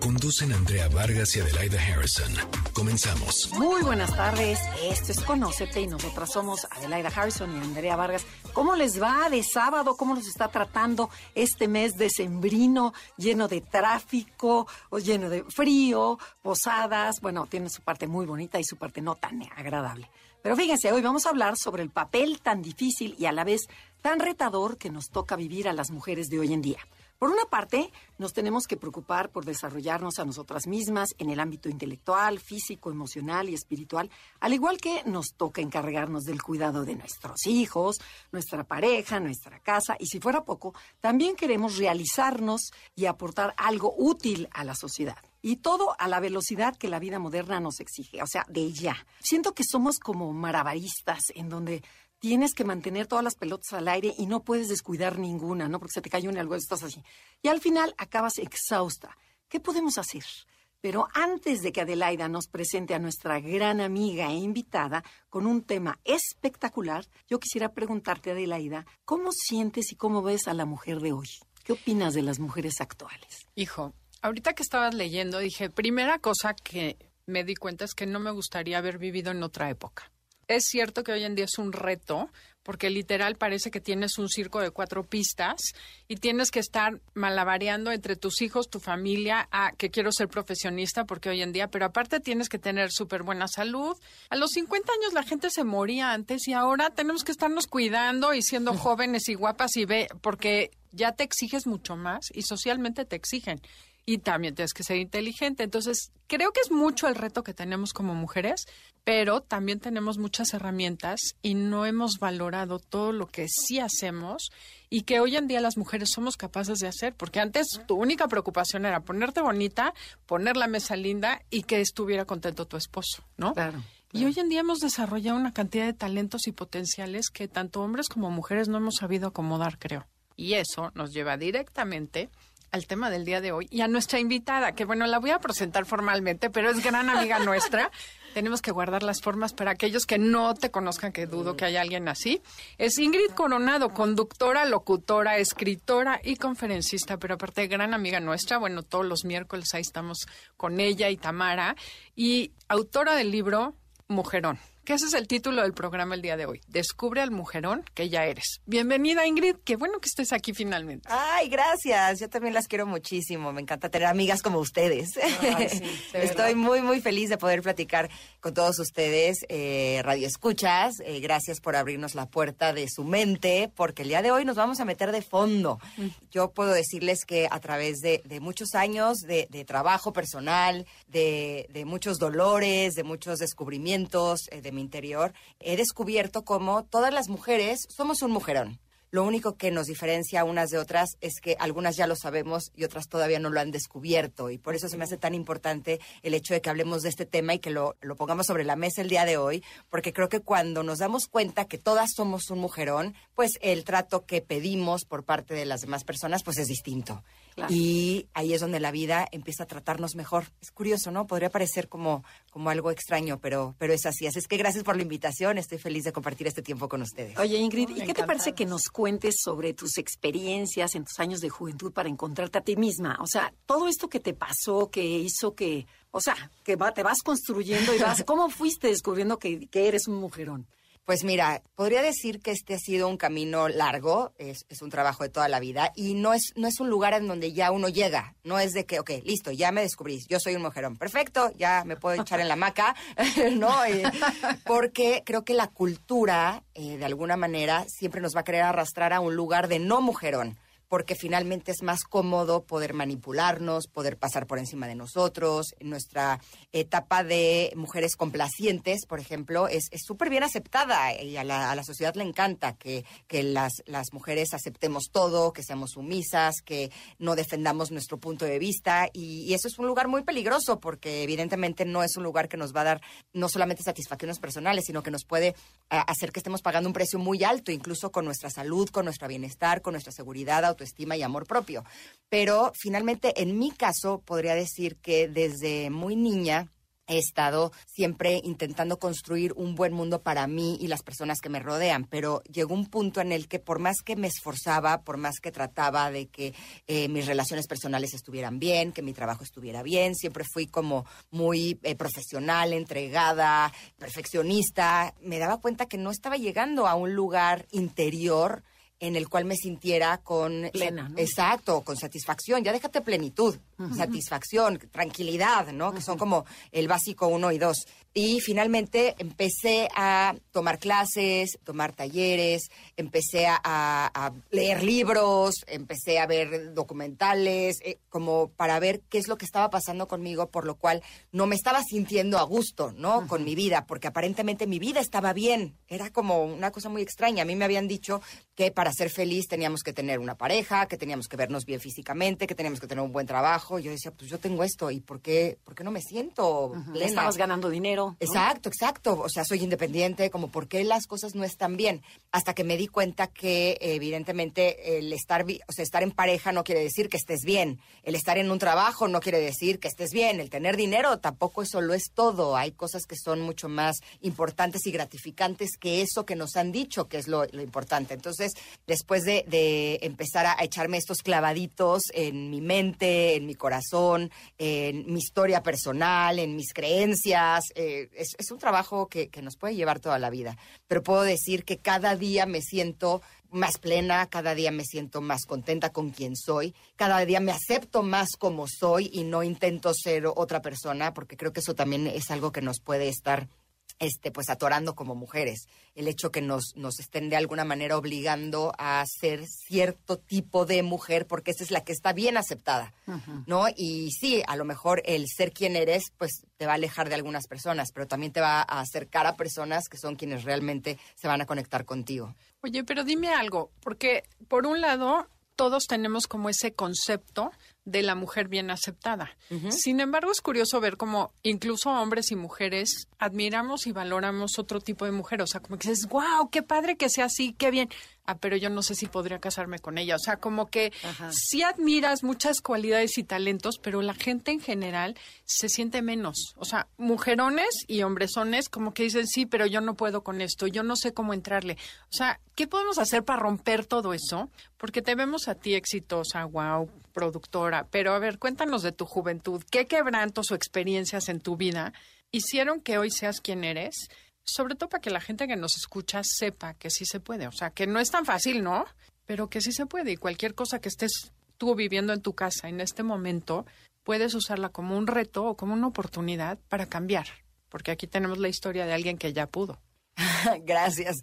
Conducen Andrea Vargas y Adelaida Harrison. Comenzamos. Muy buenas tardes. Esto es Conócete y nosotras somos Adelaida Harrison y Andrea Vargas. ¿Cómo les va de sábado? ¿Cómo nos está tratando este mes decembrino lleno de tráfico o lleno de frío, posadas? Bueno, tiene su parte muy bonita y su parte no tan agradable. Pero fíjense, hoy vamos a hablar sobre el papel tan difícil y a la vez tan retador que nos toca vivir a las mujeres de hoy en día. Por una parte, nos tenemos que preocupar por desarrollarnos a nosotras mismas en el ámbito intelectual, físico, emocional y espiritual, al igual que nos toca encargarnos del cuidado de nuestros hijos, nuestra pareja, nuestra casa, y si fuera poco, también queremos realizarnos y aportar algo útil a la sociedad. Y todo a la velocidad que la vida moderna nos exige, o sea, de ya. Siento que somos como marabaristas, en donde tienes que mantener todas las pelotas al aire y no puedes descuidar ninguna, ¿no? Porque se te cayó una algo, estás así. Y al final acabas exhausta. ¿Qué podemos hacer? Pero antes de que Adelaida nos presente a nuestra gran amiga e invitada con un tema espectacular, yo quisiera preguntarte, Adelaida, ¿cómo sientes y cómo ves a la mujer de hoy? ¿Qué opinas de las mujeres actuales? Hijo, ahorita que estabas leyendo, dije, primera cosa que me di cuenta es que no me gustaría haber vivido en otra época es cierto que hoy en día es un reto, porque literal parece que tienes un circo de cuatro pistas y tienes que estar malabareando entre tus hijos, tu familia, a que quiero ser profesionista, porque hoy en día, pero aparte tienes que tener súper buena salud. A los 50 años la gente se moría antes y ahora tenemos que estarnos cuidando y siendo jóvenes y guapas y ve, porque ya te exiges mucho más y socialmente te exigen y también tienes que ser inteligente. Entonces, creo que es mucho el reto que tenemos como mujeres, pero también tenemos muchas herramientas y no hemos valorado todo lo que sí hacemos y que hoy en día las mujeres somos capaces de hacer, porque antes tu única preocupación era ponerte bonita, poner la mesa linda y que estuviera contento tu esposo, ¿no? Claro. Y hoy en día hemos desarrollado una cantidad de talentos y potenciales que tanto hombres como mujeres no hemos sabido acomodar, creo. Y eso nos lleva directamente al tema del día de hoy y a nuestra invitada, que bueno, la voy a presentar formalmente, pero es gran amiga nuestra. Tenemos que guardar las formas para aquellos que no te conozcan, que dudo que haya alguien así. Es Ingrid Coronado, conductora, locutora, escritora y conferencista, pero aparte gran amiga nuestra. Bueno, todos los miércoles ahí estamos con ella y Tamara. Y autora del libro Mujerón que ese es el título del programa el día de hoy. Descubre al mujerón que ya eres. Bienvenida, Ingrid. Qué bueno que estés aquí finalmente. Ay, gracias. Yo también las quiero muchísimo. Me encanta tener amigas como ustedes. Estoy muy, muy feliz de poder platicar con todos ustedes, eh, Radio Escuchas. Eh, gracias por abrirnos la puerta de su mente, porque el día de hoy nos vamos a meter de fondo. Yo puedo decirles que a través de, muchos años de, trabajo personal, de, muchos dolores, de muchos descubrimientos, eh, de mi interior, he descubierto cómo todas las mujeres somos un mujerón. Lo único que nos diferencia unas de otras es que algunas ya lo sabemos y otras todavía no lo han descubierto. Y por eso se me hace tan importante el hecho de que hablemos de este tema y que lo, lo pongamos sobre la mesa el día de hoy, porque creo que cuando nos damos cuenta que todas somos un mujerón, pues el trato que pedimos por parte de las demás personas, pues es distinto. Y ahí es donde la vida empieza a tratarnos mejor. Es curioso, ¿no? Podría parecer como, como algo extraño, pero, pero es así. Así es que gracias por la invitación. Estoy feliz de compartir este tiempo con ustedes. Oye, Ingrid, ¿y qué te parece que nos cuentes sobre tus experiencias en tus años de juventud para encontrarte a ti misma? O sea, todo esto que te pasó, que hizo que, o sea, que te vas construyendo y vas, ¿cómo fuiste descubriendo que, que eres un mujerón? Pues mira, podría decir que este ha sido un camino largo, es, un trabajo de toda la vida y no es, no es un lugar en donde ya uno llega, no es de que, ok, listo, ya me descubrí, yo soy un mujerón, perfecto, ya me puedo echar en la maca, ¿no? Eh, porque creo que la cultura, eh, de alguna manera, siempre nos va a querer arrastrar a un lugar de no mujerón porque finalmente es más cómodo poder manipularnos, poder pasar por encima de nosotros. Nuestra etapa de mujeres complacientes, por ejemplo, es súper bien aceptada y a la, sociedad le encanta que, que las, las mujeres aceptemos todo, que seamos sumisas, que no defendamos nuestro punto de vista y, y, eso es un lugar muy peligroso porque evidentemente no es un lugar que nos va a dar no solamente satisfacciones personales, sino que nos puede hacer que estemos pagando un precio muy alto, incluso con nuestra salud, con nuestro bienestar, con nuestra seguridad, autoestima y amor propio. Pero finalmente, en mi caso, podría decir que desde muy niña he estado siempre intentando construir un buen mundo para mí y las personas que me rodean, pero llegó un punto en el que por más que me esforzaba, por más que trataba de que eh, mis relaciones personales estuvieran bien, que mi trabajo estuviera bien, siempre fui como muy eh, profesional, entregada, perfeccionista, me daba cuenta que no estaba llegando a un lugar interior en el cual me sintiera con plena, ¿no? exacto, con satisfacción, ya déjate plenitud, satisfacción, tranquilidad, ¿no? Que son como el básico uno y dos. Y finalmente empecé a tomar clases, tomar talleres, empecé a, a leer libros, empecé a ver documentales, eh, como para ver qué es lo que estaba pasando conmigo, por lo cual no me estaba sintiendo a gusto, ¿no? Con mi vida, porque aparentemente mi vida estaba bien. Era como una cosa muy extraña. A mí me habían dicho que para ser feliz teníamos que tener una pareja, que teníamos que vernos bien físicamente, que teníamos que tener un buen trabajo. Yo decía, pues yo tengo esto, ¿y por qué, por qué no me siento plena? Estabas ganando dinero. ¿no? Exacto, exacto. O sea, soy independiente, como por qué las cosas no están bien. Hasta que me di cuenta que, evidentemente, el estar, o sea, estar en pareja no quiere decir que estés bien. El estar en un trabajo no quiere decir que estés bien. El tener dinero tampoco eso lo es todo. Hay cosas que son mucho más importantes y gratificantes que eso que nos han dicho que es lo, lo importante. Entonces, después de, empezar a, echarme estos clavaditos en mi mente, en mi corazón, en mi historia personal, en mis creencias, eh, es, es un trabajo que, que nos puede llevar toda la vida. Pero puedo decir que cada día me siento más plena, cada día me siento más contenta con quien soy, cada día me acepto más como soy y no intento ser otra persona, porque creo que eso también es algo que nos puede estar este, pues atorando como mujeres. El hecho que nos, nos estén de alguna manera obligando a ser cierto tipo de mujer, porque esa es la que está bien aceptada, ¿no? Y sí, a lo mejor el ser quien eres, pues te va a alejar de algunas personas, pero también te va a acercar a personas que son quienes realmente se van a conectar contigo. Oye, pero dime algo, porque por un lado todos tenemos como ese concepto de la mujer bien aceptada. Sin embargo, es curioso ver cómo incluso hombres y mujeres admiramos y valoramos otro tipo de mujer. O sea, como que dices, wow, qué padre que sea así, qué bien. Ah, pero yo no sé si podría casarme con ella. O sea, como que sí admiras muchas cualidades y talentos, pero la gente en general se siente menos. O sea, mujerones y hombresones como que dicen, sí, pero yo no puedo con esto, yo no sé cómo entrarle. O sea, ¿qué podemos hacer para romper todo eso? Porque te vemos a ti exitosa, wow, productora. Pero a ver, cuéntanos de tu juventud. ¿Qué quebrantos o experiencias en tu vida hicieron que hoy seas quien eres? Sobre todo para que la gente que nos escucha sepa que sí se puede. O sea, que no es tan fácil, ¿no? Pero que sí se puede. Y cualquier cosa que estés tú viviendo en tu casa en este momento, puedes usarla como un reto o como una oportunidad para cambiar. Porque aquí tenemos la historia de alguien que ya pudo. Gracias.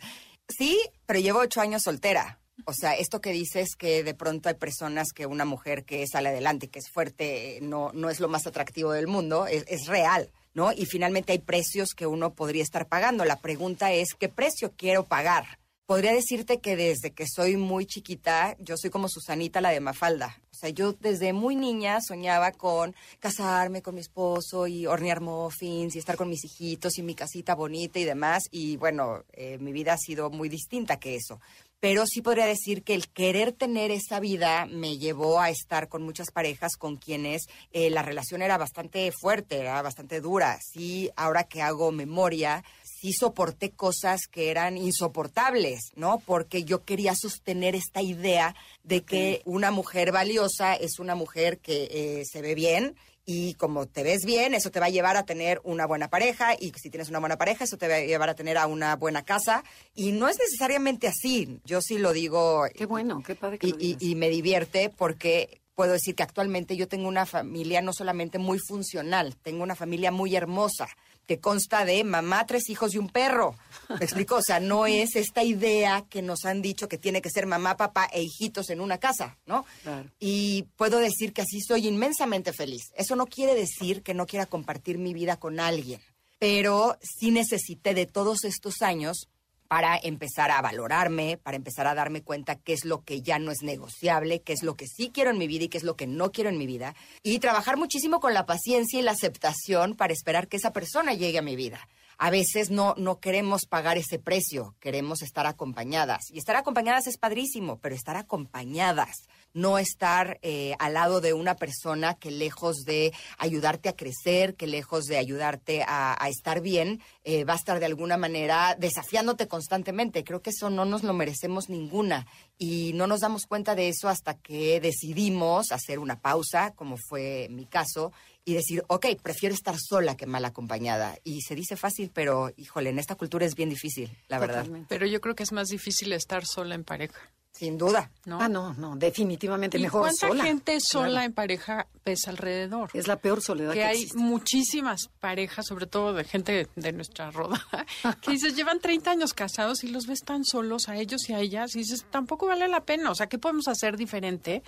Sí, pero llevo ocho años soltera. O sea, esto que dices que de pronto hay personas que una mujer que sale adelante, que es fuerte, no, no es lo más atractivo del mundo, es, es real, ¿no? Y finalmente hay precios que uno podría estar pagando. La pregunta es, ¿qué precio quiero pagar? Podría decirte que desde que soy muy chiquita, yo soy como Susanita, la de Mafalda. O sea, yo desde muy niña soñaba con casarme con mi esposo y hornear muffins y estar con mis hijitos y mi casita bonita y demás. Y bueno, eh, mi vida ha sido muy distinta que eso. Pero sí podría decir que el querer tener esa vida me llevó a estar con muchas parejas con quienes eh, la relación era bastante fuerte, era bastante dura. Sí, ahora que hago memoria, sí soporté cosas que eran insoportables, ¿no? Porque yo quería sostener esta idea de que una mujer valiosa es una mujer que eh, se ve bien y como te ves bien, eso te va a llevar a tener una buena pareja y si tienes una buena pareja, eso te va a llevar a tener a una buena casa y no es necesariamente así. Yo sí lo digo Qué bueno, qué padre que y, lo y- digas. y me divierte porque puedo decir que actualmente yo tengo una familia no solamente muy funcional, tengo una familia muy hermosa que consta de mamá, tres hijos y un perro. ¿Me explico? O sea, no es esta idea que nos han dicho que tiene que ser mamá, papá e hijitos en una casa, ¿no? Claro. Y puedo decir que así soy inmensamente feliz. Eso no quiere decir que no quiera compartir mi vida con alguien, pero sí necesité de todos estos años para empezar a valorarme, para empezar a darme cuenta qué es lo que ya no es negociable, qué es lo que sí quiero en mi vida y qué es lo que no quiero en mi vida. Y trabajar muchísimo con la paciencia y la aceptación para esperar que esa persona llegue a mi vida. A veces no, no queremos pagar ese precio, queremos estar acompañadas. Y estar acompañadas es padrísimo, pero estar acompañadas, no estar eh, al lado de una persona que lejos de ayudarte a crecer, que lejos de ayudarte a, estar bien, eh, va a estar de alguna manera desafiándote constantemente. Creo que eso no nos lo merecemos ninguna y no nos damos cuenta de eso hasta que decidimos hacer una pausa, como fue mi caso, y decir, ok, prefiero estar sola que mal acompañada. Y se dice fácil, pero híjole, en esta cultura es bien difícil, la verdad. Pero yo creo que es más difícil estar sola en pareja. Sin duda. ¿No? Ah, no, no, definitivamente mejor ¿cuánta sola. gente sola en pareja ves alrededor? Es la peor soledad que, que hay muchísimas parejas, sobre todo de gente de nuestra roda, que dices, llevan 30 años casados y los ves tan solos a ellos y a ellas y dices, tampoco vale la pena. O sea, ¿qué podemos hacer diferente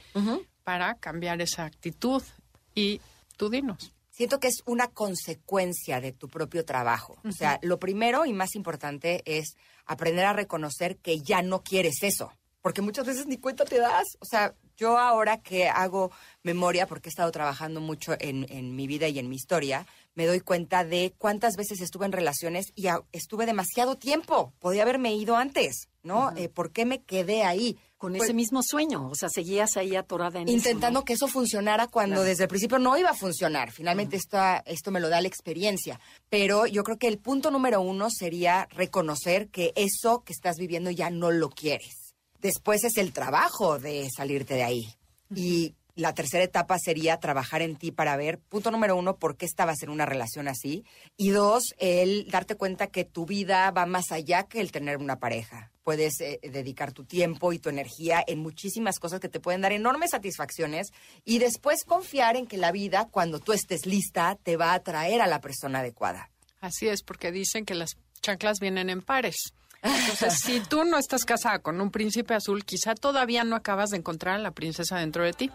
para cambiar esa actitud? Y tú dinos siento que es una consecuencia de tu propio trabajo. O sea, lo primero y más importante es aprender a reconocer que ya no quieres eso porque muchas veces ni cuenta te das. O sea, yo ahora que hago memoria, porque he estado trabajando mucho en, en mi vida y en mi historia, me doy cuenta de cuántas veces estuve en relaciones y estuve demasiado tiempo. Podía haberme ido antes, ¿no? Eh, ¿Por qué me quedé ahí? Con ese pues mismo sueño, o sea, seguías ahí atorada en Intentando que eso funcionara cuando desde el principio no iba a funcionar. Finalmente esto me lo da la experiencia. Pero yo creo que el punto número uno sería reconocer que eso que estás viviendo ya no lo quieres Después es el trabajo de salirte de ahí. Y la tercera etapa sería trabajar en ti para ver, punto número uno, por qué estabas en una relación así. Y dos, el darte cuenta que tu vida va más allá que el tener una pareja. Puedes eh, dedicar tu tiempo y tu energía en muchísimas cosas que te pueden dar enormes satisfacciones y después confiar en que la vida, cuando tú estés lista, te va a traer a la persona adecuada. Así es, porque dicen que las chanclas vienen en pares. Entonces, si tú no estás casada con un príncipe azul, quizá todavía no acabas de encontrar a la princesa dentro de ti.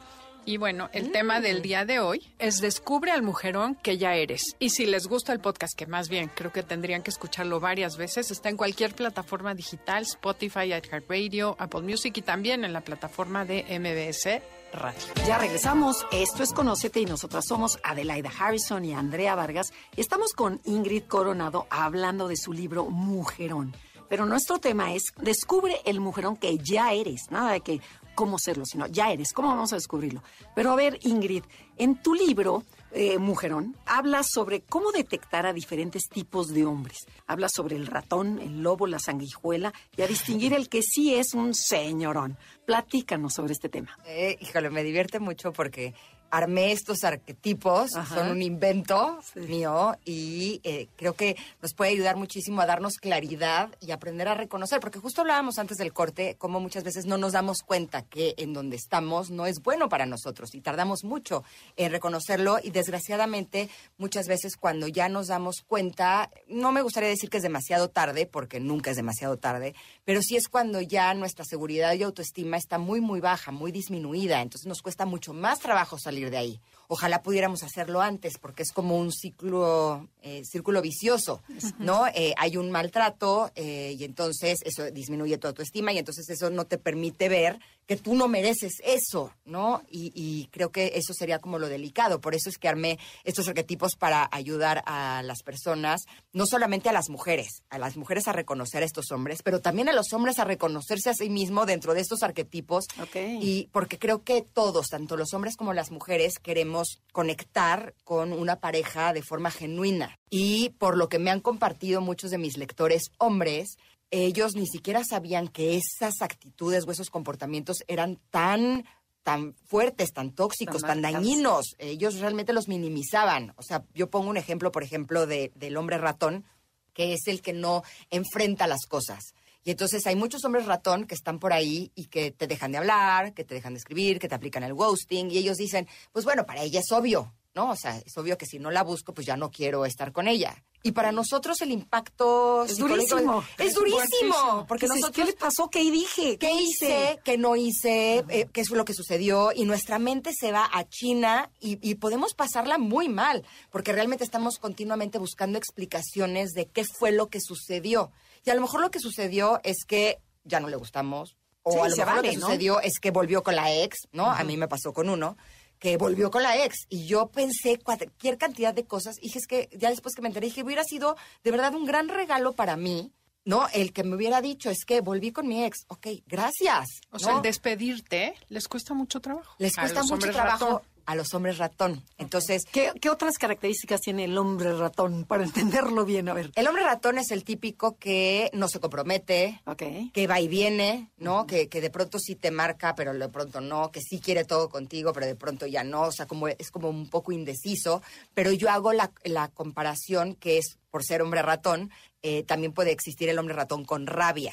Y bueno, el tema del día de hoy es descubre al mujerón que ya eres. Y si les gusta el podcast, que más bien creo que tendrían que escucharlo varias veces, está en cualquier plataforma digital, Spotify, iHeartRadio, Apple Music y también en la plataforma de MBS Radio. Ya regresamos. Esto es Conócete y nosotras somos Adelaida Harrison y Andrea Vargas. Estamos con Ingrid Coronado hablando de su libro Mujerón. Pero nuestro tema es descubre el mujerón que ya eres, nada de que cómo serlo, sino ya eres, cómo vamos a descubrirlo. Pero a ver, Ingrid, en tu libro, eh, Mujerón, hablas sobre cómo detectar a diferentes tipos de hombres. Hablas sobre el ratón, el lobo, la sanguijuela y a distinguir el que sí es un señorón. Platícanos sobre este tema. Eh, híjole, me divierte mucho porque armé estos arquetipos, son un invento mío y eh, creo que nos puede ayudar muchísimo a darnos claridad y aprender a reconocer, porque justo hablábamos antes del corte, como muchas veces no nos damos cuenta que en donde estamos no es bueno para nosotros y tardamos mucho en reconocerlo y desgraciadamente muchas veces cuando ya nos damos cuenta, no me gustaría decir que es demasiado tarde, porque nunca es demasiado tarde, pero sí es cuando ya nuestra seguridad y autoestima está muy, muy baja, muy disminuida, entonces nos cuesta mucho más trabajo salir de ahí. Ojalá pudiéramos hacerlo antes, porque es como un ciclo, eh, círculo vicioso, ¿no? Eh, hay un maltrato eh, y entonces eso disminuye tu autoestima y entonces eso no te permite ver que tú no mereces eso, ¿no? Y, creo que eso sería como lo delicado. Por eso es que armé estos arquetipos para ayudar a las personas, no solamente a las mujeres, a las mujeres a reconocer a estos hombres, pero también a los hombres a reconocerse a sí mismo dentro de estos arquetipos. Y porque creo que todos, tanto los hombres como las mujeres, queremos conectar con una pareja de forma genuina. Y por lo que me han compartido muchos de mis lectores hombres, ellos ni siquiera sabían que esas actitudes o esos comportamientos eran tan tan fuertes, tan tóxicos, tan, dañinos. Ellos realmente los minimizaban. O sea, yo pongo un ejemplo, por ejemplo, de, del hombre ratón, que es el que no enfrenta las cosas. Y entonces hay muchos hombres ratón que están por ahí y que te dejan de hablar, que te dejan de escribir, que te aplican el ghosting y ellos dicen, pues bueno, para ella es obvio, ¿no? O sea, es obvio que si no la busco, pues ya no quiero estar con ella. Y para nosotros el impacto es durísimo. Es, durísimo. Porque nosotros, ¿qué le pasó? ¿Qué dije? ¿Qué, hice? ¿Qué no hice? Eh, ¿Qué es lo que sucedió? Y nuestra mente se va a China y, y, podemos pasarla muy mal. Porque realmente estamos continuamente buscando explicaciones de qué fue lo que sucedió. Y a lo mejor lo que sucedió es que ya no le gustamos. O a lo mejor lo que sucedió es que volvió con la ex, ¿no? A mí me pasó con uno que volvió con la ex. Y yo pensé cualquier cantidad de cosas. Y dije, es que ya después que me enteré, dije, hubiera sido de verdad un gran regalo para mí No, el que me hubiera dicho es que volví con mi ex. Ok, gracias. O sea, el despedirte les cuesta mucho trabajo. Les cuesta mucho trabajo ratón. A los hombres ratón. Entonces, ¿Qué, qué otras características tiene el hombre ratón para entenderlo bien? A ver. el hombre ratón es el típico que no se compromete, que va y viene, ¿no? que, que de pronto sí te marca, pero de pronto no, que sí quiere todo contigo, pero de pronto ya no, o sea, como es como un poco indeciso, pero yo hago la, la comparación que es, por ser hombre ratón, eh, también puede existir el hombre ratón con rabia.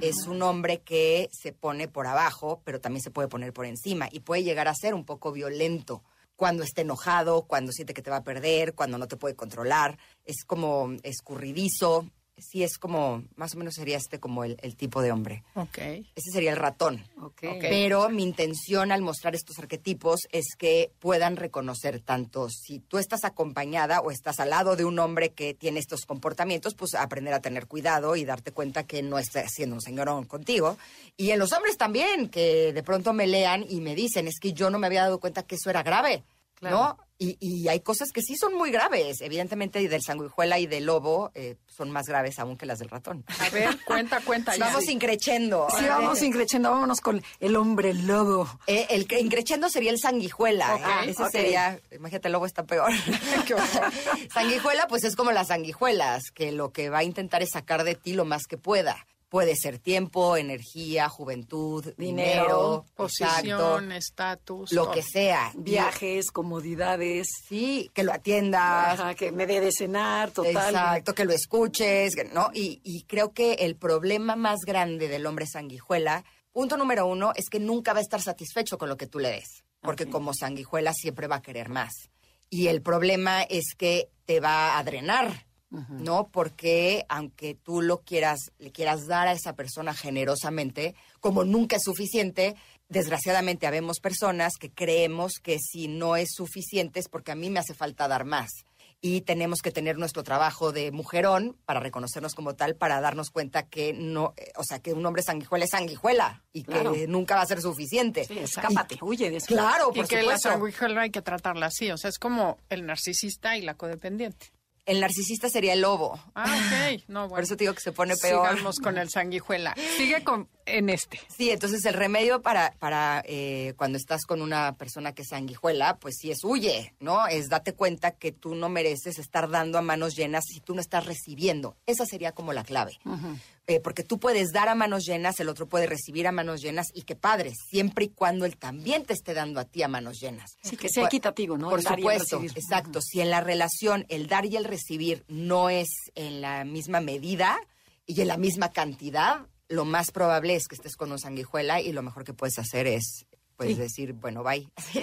Es un hombre que se pone por abajo, pero también se puede poner por encima y puede llegar a ser un poco violento cuando está enojado, cuando siente que te va a perder, cuando no te puede controlar. Es como escurridizo. Sí, es como, más o menos sería este como el, el tipo de hombre. Ok. Ese sería el ratón. Ok. Ok. Pero mi intención al mostrar estos arquetipos es que puedan reconocer tanto si tú estás acompañada o estás al lado de un hombre que tiene estos comportamientos, pues aprender a tener cuidado y darte cuenta que no está siendo un señorón contigo. Y en los hombres también, que de pronto me lean y me dicen, es que yo no me había dado cuenta que eso era grave, Claro. ¿no? Y, y hay cosas que sí son muy graves. Evidentemente, del sanguijuela y del lobo eh, son más graves aún que las del ratón. A ver, cuenta, cuenta. ya. Vamos increchendo. Sí, vamos increchando, vámonos con el hombre lobo. Eh, el que increchendo sería el sanguijuela. ¿eh? Ese sería, imagínate, el lobo está peor. Qué sanguijuela, pues es como las sanguijuelas, que lo que va a intentar es sacar de ti lo más que pueda. Puede ser tiempo, energía, juventud, dinero, Posición, estatus. lo todo. que sea. Viajes, comodidades. Sí, que lo atiendas. Ajá, que me dé de cenar, total. Exacto, que lo escuches, que- ¿no? Y, y creo que el problema más grande del hombre sanguijuela, punto número uno, es que nunca va a estar satisfecho con lo que tú le des. Porque como sanguijuela siempre va a querer más. Y el problema es que te va a drenar, ¿no? Porque aunque tú lo quieras, le quieras dar a esa persona generosamente, como nunca es suficiente, desgraciadamente habemos personas que creemos que si no es suficiente es porque a mí me hace falta dar más. Y tenemos que tener nuestro trabajo de mujerón para reconocernos como tal, para darnos cuenta que no, eh, o sea, que un hombre sanguijuela es sanguijuela y Claro. que nunca va a ser suficiente. Sí, escápate, huye de eso. Claro, Y por que la sanguijuela hay que tratarla así. O sea, es como el narcisista y la codependiente. El narcisista sería el lobo. Ah, ok. No, bueno. Por eso te digo que se pone peor. Sigamos con el sanguijuela. Sigue con, en este. Sí, entonces el remedio para, para eh, cuando estás con una persona que es sanguijuela, pues sí es huye, ¿no? Es date cuenta que tú no mereces estar dando a manos llenas si tú no estás recibiendo. Esa sería como la clave. Eh, porque tú puedes dar a manos llenas, el otro puede recibir a manos llenas y qué padre, siempre y cuando él también te esté dando a ti a manos llenas. Sí, que sea equitativo, ¿no? Por El dar y el supuesto, exacto. Si en la relación el dar y el recibir no es en la misma medida y en la misma cantidad, lo más probable es que estés con un sanguijuela y lo mejor que puedes hacer es pues Sí. decir, bueno, bye. Sí,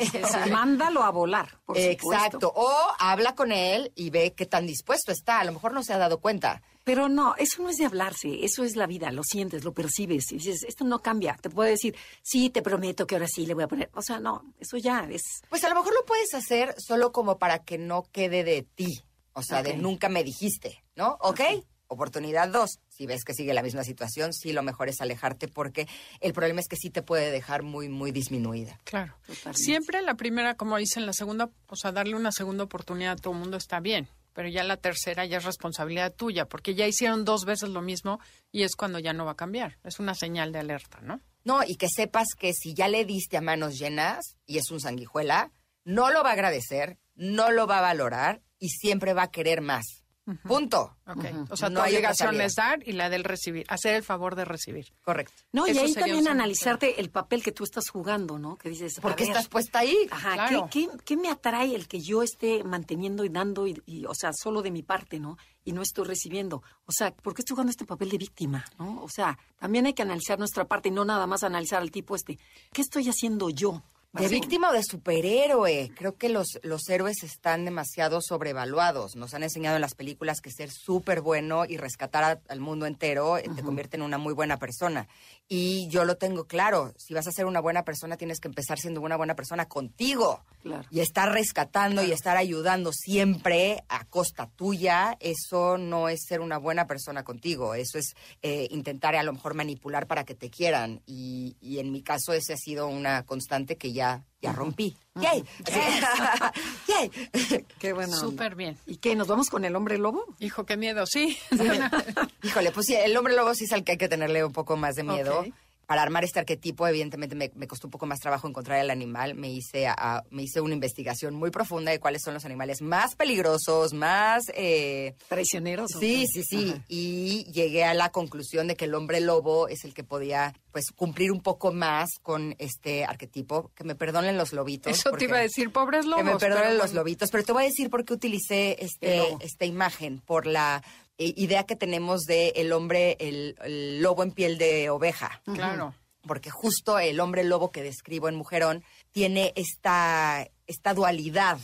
mándalo a volar, por supuesto. Exacto. O habla con él y ve qué tan dispuesto está. A lo mejor no se ha dado cuenta. Pero no, eso no es de hablarse, eso es la vida, lo sientes, lo percibes y dices, esto no cambia. Te puede decir, sí, te prometo que ahora sí le voy a poner. O sea, no, eso ya es. Pues a lo mejor lo puedes hacer solo como para que no quede de ti. O sea, de nunca me dijiste, ¿no? ¿Ok? Oportunidad dos. Si ves que sigue la misma situación, sí, lo mejor es alejarte porque el problema es que sí te puede dejar muy, muy disminuida. Claro. Totalmente. Siempre la primera, como dicen, la segunda, o sea, darle una segunda oportunidad a todo el mundo está bien. Pero ya la tercera ya es responsabilidad tuya, porque ya hicieron dos veces lo mismo y es cuando ya no va a cambiar. Es una señal de alerta, ¿no? No, y que sepas que si ya le diste a manos llenas y es un sanguijuela, no lo va a agradecer, no lo va a valorar y siempre va a querer más. Punto. Ok. O sea, No tu obligación es dar y la del recibir, hacer el favor de recibir. Correcto. No, y Eso ahí también analizarte el papel que tú estás jugando, ¿no? Que dices, a ¿Por qué ver, estás puesta ahí? Ajá, Claro. ¿qué, qué, qué me atrae el que yo esté manteniendo y dando, y, y, o sea, solo de mi parte, ¿no? Y no estoy recibiendo. O sea, ¿por qué estoy jugando este papel de víctima, ¿no? O sea, también hay que analizar nuestra parte y no nada más analizar al tipo este. ¿Qué estoy haciendo yo? De víctima o de superhéroe. Creo que los, los héroes están demasiado sobrevaluados. Nos han enseñado en las películas que ser súper bueno y rescatar a- al mundo entero eh, te convierte en una muy buena persona. Y yo lo tengo claro. Si vas a ser una buena persona, tienes que empezar siendo una buena persona contigo. Claro. Y estar rescatando y estar ayudando siempre a costa tuya, eso no es ser una buena persona contigo. Eso es eh, intentar a lo mejor manipular para que te quieran. Y, y en mi caso ese ha sido una constante que ya ya, ya rompí. ¡Yay! ¡Yay! Qué bueno. Súper bien. ¿Y qué? ¿Nos vamos con el hombre lobo? Hijo, qué miedo, sí. Híjole, pues sí, el hombre lobo sí es al que hay que tenerle un poco más de miedo. Ok. Para armar este arquetipo, evidentemente me, me costó un poco más trabajo encontrar el animal. Me hice, a- me hice una investigación muy profunda de cuáles son los animales más peligrosos, más... eh, ¿Traicioneros? Sí, sí, sí. Ajá. Y llegué a la conclusión de que el hombre lobo es el que podía, pues, cumplir un poco más con este arquetipo. Que me perdonen los lobitos. Eso te iba a decir, pobres lobos. que me perdonen pero los lobitos, pero te voy a decir por qué utilicé este, esta imagen, por la idea que tenemos de el hombre, el, el lobo en piel de oveja. Claro. Porque justo el hombre lobo que describo en Mujerón tiene esta, esta dualidad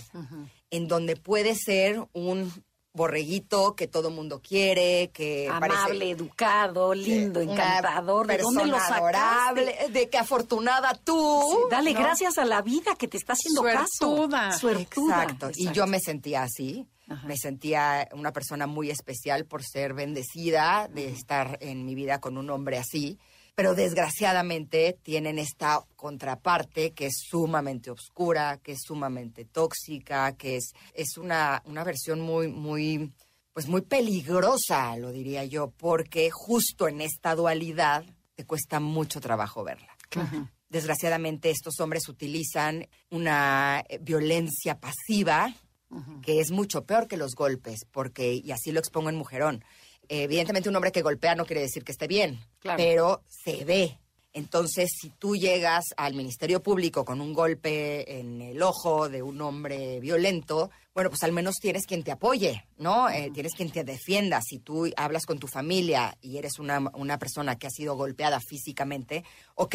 en donde puede ser un borreguito que todo mundo quiere, que Amable, parece educado, lindo, encantador. ¿De dónde lo adorable, de que afortunada tú. Sí, dale ¿no? gracias a la vida que te está haciendo Suertuda. caso. Suertuda. Exacto. Y yo me sentía así. Ajá. Me sentía una persona muy especial por ser bendecida de estar en mi vida con un hombre así. Pero desgraciadamente tienen esta contraparte que es sumamente oscura, que es sumamente tóxica, que es, es una, una versión muy, muy, pues muy peligrosa, lo diría yo, porque justo en esta dualidad te cuesta mucho trabajo verla. Desgraciadamente estos hombres utilizan una eh, violencia pasiva que es mucho peor que los golpes, porque, y así lo expongo en Mujerón, eh, evidentemente un hombre que golpea no quiere decir que esté bien, Claro. pero se ve. Entonces, si tú llegas al Ministerio Público con un golpe en el ojo de un hombre violento, bueno, pues al menos tienes quien te apoye, ¿no? Eh, tienes quien te defienda. Si tú hablas con tu familia y eres una, una persona que ha sido golpeada físicamente, ok,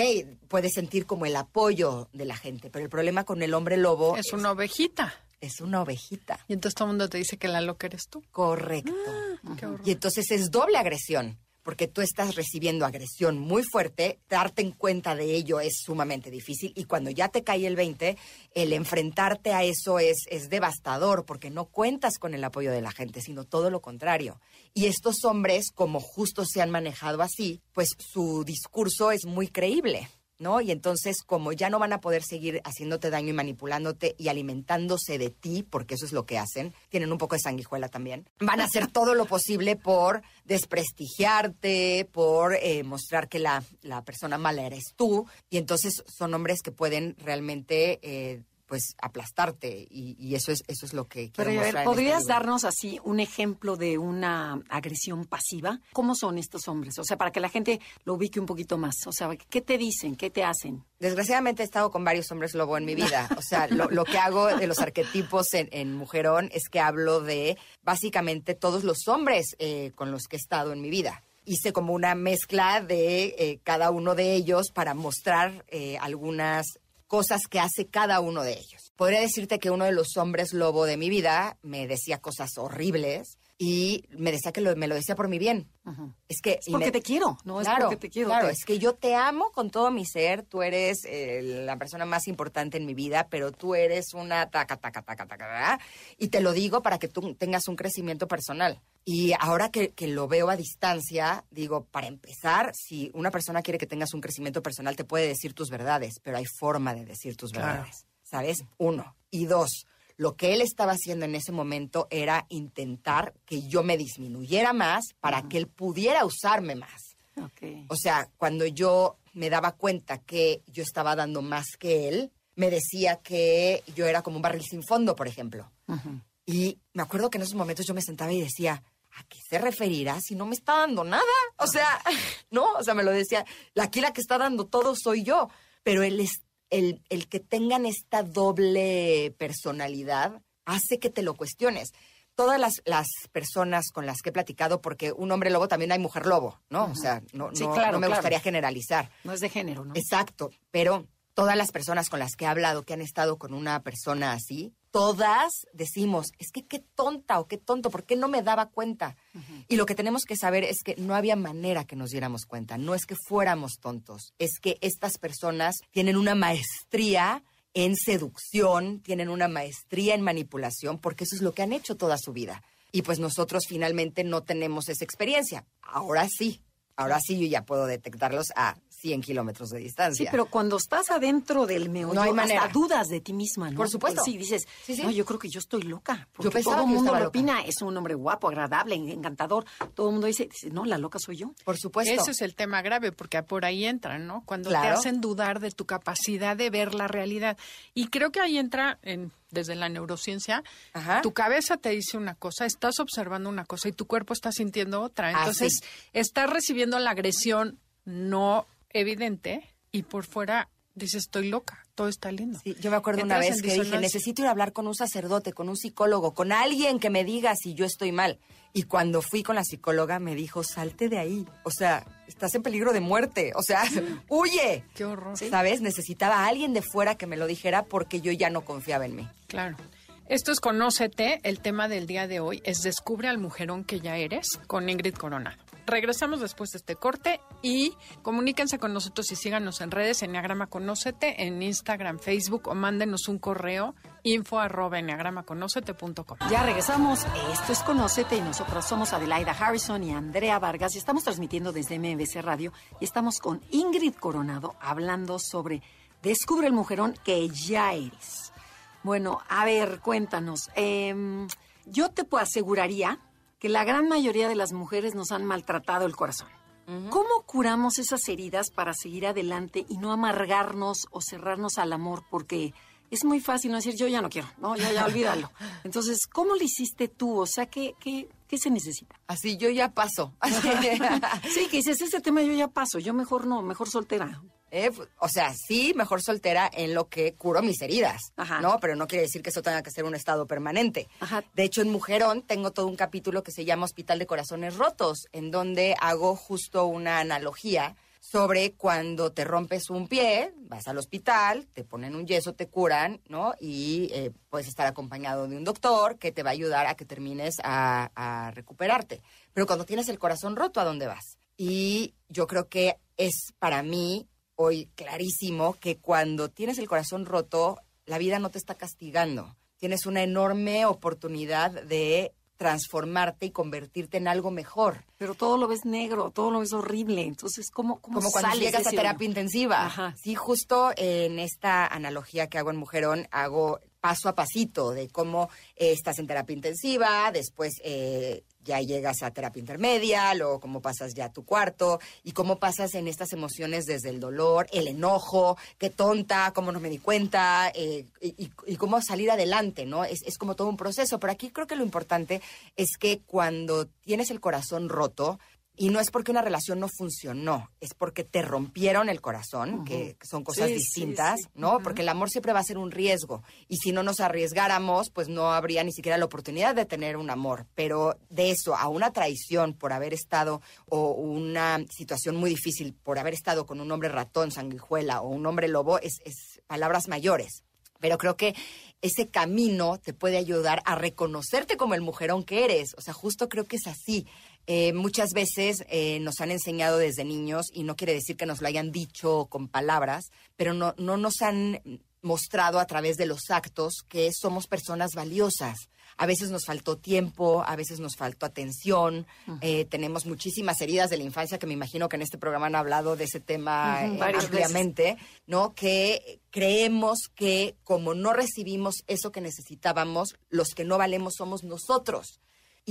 puedes sentir como el apoyo de la gente, pero el problema con el hombre lobo Es una ovejita. Es una ovejita. Y entonces todo el mundo te dice que la loca eres tú. Correcto. Qué horror. Y entonces es doble agresión, porque tú estás recibiendo agresión muy fuerte, darte en cuenta de ello es sumamente difícil y cuando ya te cae el 20, el enfrentarte a eso es, es devastador, porque no cuentas con el apoyo de la gente, sino todo lo contrario. Y estos hombres, como justo se han manejado así, pues su discurso es muy creíble. ¿No? Y entonces, como ya no van a poder seguir haciéndote daño y manipulándote y alimentándose de ti, porque eso es lo que hacen, tienen un poco de sanguijuela también, van a hacer todo lo posible por desprestigiarte, por eh, mostrar que la, la persona mala eres tú, y entonces son hombres que pueden realmente... eh, pues aplastarte y, y eso es eso es lo que quiero Pero mostrar este ¿podrías darnos así un ejemplo de una agresión pasiva? ¿Cómo son estos hombres? O sea, para que la gente lo ubique un poquito más. O sea, ¿qué te dicen? ¿Qué te hacen? Desgraciadamente he estado con varios hombres lobo en mi vida. O sea, lo, lo que hago de los arquetipos en, en Mujerón es que hablo de básicamente todos los hombres eh, con los que he estado en mi vida. Hice como una mezcla de eh, cada uno de ellos para mostrar eh, algunas cosas que hace cada uno de ellos. Podría decirte que uno de los hombres lobo de mi vida me decía cosas horribles y me decía que lo- me lo decía por mi bien. Es que Es porque me- te quiero, ¿no? claro, es porque te quiero. Claro, te- es que yo te amo con todo mi ser, tú eres eh, la persona más importante en mi vida, pero tú eres una taca, taca, taca, taca, taca, y te lo digo para que tú tengas un crecimiento personal. Y ahora que, que lo veo a distancia, digo, para empezar, si una persona quiere que tengas un crecimiento personal, te puede decir tus verdades, pero hay forma de decir tus Claro. verdades, ¿sabes? Uno. Y dos, lo que él estaba haciendo en ese momento era intentar que yo me disminuyera más para que él pudiera usarme más. Ok. O sea, cuando yo me daba cuenta que yo estaba dando más que él, me decía que yo era como un barril sin fondo, por ejemplo. Ujú. Y me acuerdo que en esos momentos yo me sentaba y decía, ¿a qué se referirá si no me está dando nada? O sea, no, o sea, me lo decía, la- aquí la que está dando todo soy yo. Pero el, es- el, el que tengan esta doble personalidad hace que te lo cuestiones. Todas las, las personas con las que he platicado, porque un hombre lobo también hay mujer lobo, ¿no? O sea, no, Sí, no- claro, no me claro. gustaría generalizar. No es de género, ¿no? Exacto, pero todas las personas con las que he hablado que han estado con una persona así, todas decimos, es que qué tonta o qué tonto, ¿por qué no me daba cuenta? Y lo que tenemos que saber es que no había manera que nos diéramos cuenta, no es que fuéramos tontos, es que estas personas tienen una maestría en seducción, tienen una maestría en manipulación, porque eso es lo que han hecho toda su vida. Y pues nosotros finalmente no tenemos esa experiencia. Ahora sí, ahora sí yo ya puedo detectarlos a 100 kilómetros de distancia. Sí, pero cuando estás adentro del meollo, No hay hasta manera. dudas de ti misma, ¿no? Por supuesto. Pues sí, dices, Sí, sí. no, yo creo que yo estoy loca. Porque pensaba todo el mundo lo loca. opina, es un hombre guapo, agradable, encantador. Todo el mundo dice, no, la loca soy yo. Por supuesto. Ese es el tema grave, porque por ahí entra, ¿no? Cuando te Claro. hacen dudar de tu capacidad de ver la realidad. Y creo que ahí entra, en, desde la neurociencia, Ajá. tu cabeza te dice una cosa, estás observando una cosa y tu cuerpo está sintiendo otra. Ah, Entonces, sí. estás recibiendo la agresión no evidente y por fuera dices, estoy loca, todo está lindo. Sí, yo me acuerdo una vez que dije, necesito ir a hablar con un sacerdote, con un psicólogo, con alguien que me diga si yo estoy mal. Y cuando fui con la psicóloga me dijo, salte de ahí. O sea, estás en peligro de muerte. O sea, huye. Qué horror. ¿Sabes? Necesitaba a alguien de fuera que me lo dijera porque yo ya no confiaba en mí. Claro. Esto es Conócete. El tema del día de hoy es Descubre al mujerón que ya eres con Ingrid Coronado. Regresamos después de este corte y comuníquense con nosotros y síganos en redes Enneagrama Conócete en Instagram, Facebook o mándenos un correo info arroba enneagramaconócete.com. Ya regresamos. Esto es Conócete y nosotras somos Adelaida Harrison y Andrea Vargas y estamos transmitiendo desde MBC Radio y estamos con Ingrid Coronado hablando sobre Descubre el mujerón que ya eres. Bueno, a ver, cuéntanos. Em, yo te aseguraría que la gran mayoría de las mujeres nos han maltratado el corazón. ¿Cómo curamos esas heridas para seguir adelante y no amargarnos o cerrarnos al amor? Porque es muy fácil no decir, yo ya no quiero, no, ya, ya, olvídalo. Entonces, ¿cómo lo hiciste tú? O sea, ¿qué, qué, qué se necesita? Así yo ya paso. Sí, que dices, ese tema yo ya paso, yo mejor no, mejor soltera. Eh, o sea, sí, mejor soltera en lo que curo mis heridas, Ajá. ¿no? Pero no quiere decir que eso tenga que ser un estado permanente. Ajá. De hecho, en Mujerón tengo todo un capítulo que se llama Hospital de Corazones Rotos, en donde hago justo una analogía sobre cuando te rompes un pie, vas al hospital, te ponen un yeso, te curan, ¿no? Y eh, puedes estar acompañado de un doctor que te va a ayudar a que termines a, a recuperarte. Pero cuando tienes el corazón roto, ¿a dónde vas? Y yo creo que es para mí hoy clarísimo que cuando tienes el corazón roto, la vida no te está castigando. Tienes una enorme oportunidad de transformarte y convertirte en algo mejor. Pero todo lo ves negro, todo lo ves horrible. Entonces, ¿cómo, cómo Como cuando sales llegas a terapia intensiva. Ajá. Sí, justo en esta analogía que hago en Mujerón, hago paso a pasito de cómo eh, estás en terapia intensiva, después eh, ya llegas a terapia intermedia, luego cómo pasas ya a tu cuarto y cómo pasas en estas emociones desde el dolor, el enojo, qué tonta, cómo no me di cuenta eh, y, y- cómo salir adelante, ¿no? Es, es como todo un proceso, pero aquí creo que lo importante es que cuando tienes el corazón roto, y no es porque una relación no funcionó, es porque te rompieron el corazón, que que son cosas Sí, sí, distintas, sí. ¿no? Porque el amor siempre va a ser un riesgo. Y si no nos arriesgáramos, pues no habría ni siquiera la oportunidad de tener un amor. Pero de eso a una traición por haber estado, o una situación muy difícil por haber estado con un hombre ratón, sanguijuela o un hombre lobo, es, es palabras mayores. Pero creo que ese camino te puede ayudar a reconocerte como el mujerón que eres. O sea, justo creo que es así. Eh, muchas veces eh, nos han enseñado desde niños, y no quiere decir que nos lo hayan dicho con palabras, pero no, no nos han mostrado a través de los actos que somos personas valiosas. A veces nos faltó tiempo, a veces nos faltó atención, eh, tenemos muchísimas heridas de la infancia que me imagino que en este programa han hablado de ese tema eh, ampliamente, ¿no? Que creemos que como no recibimos eso que necesitábamos, los que no valemos somos nosotros.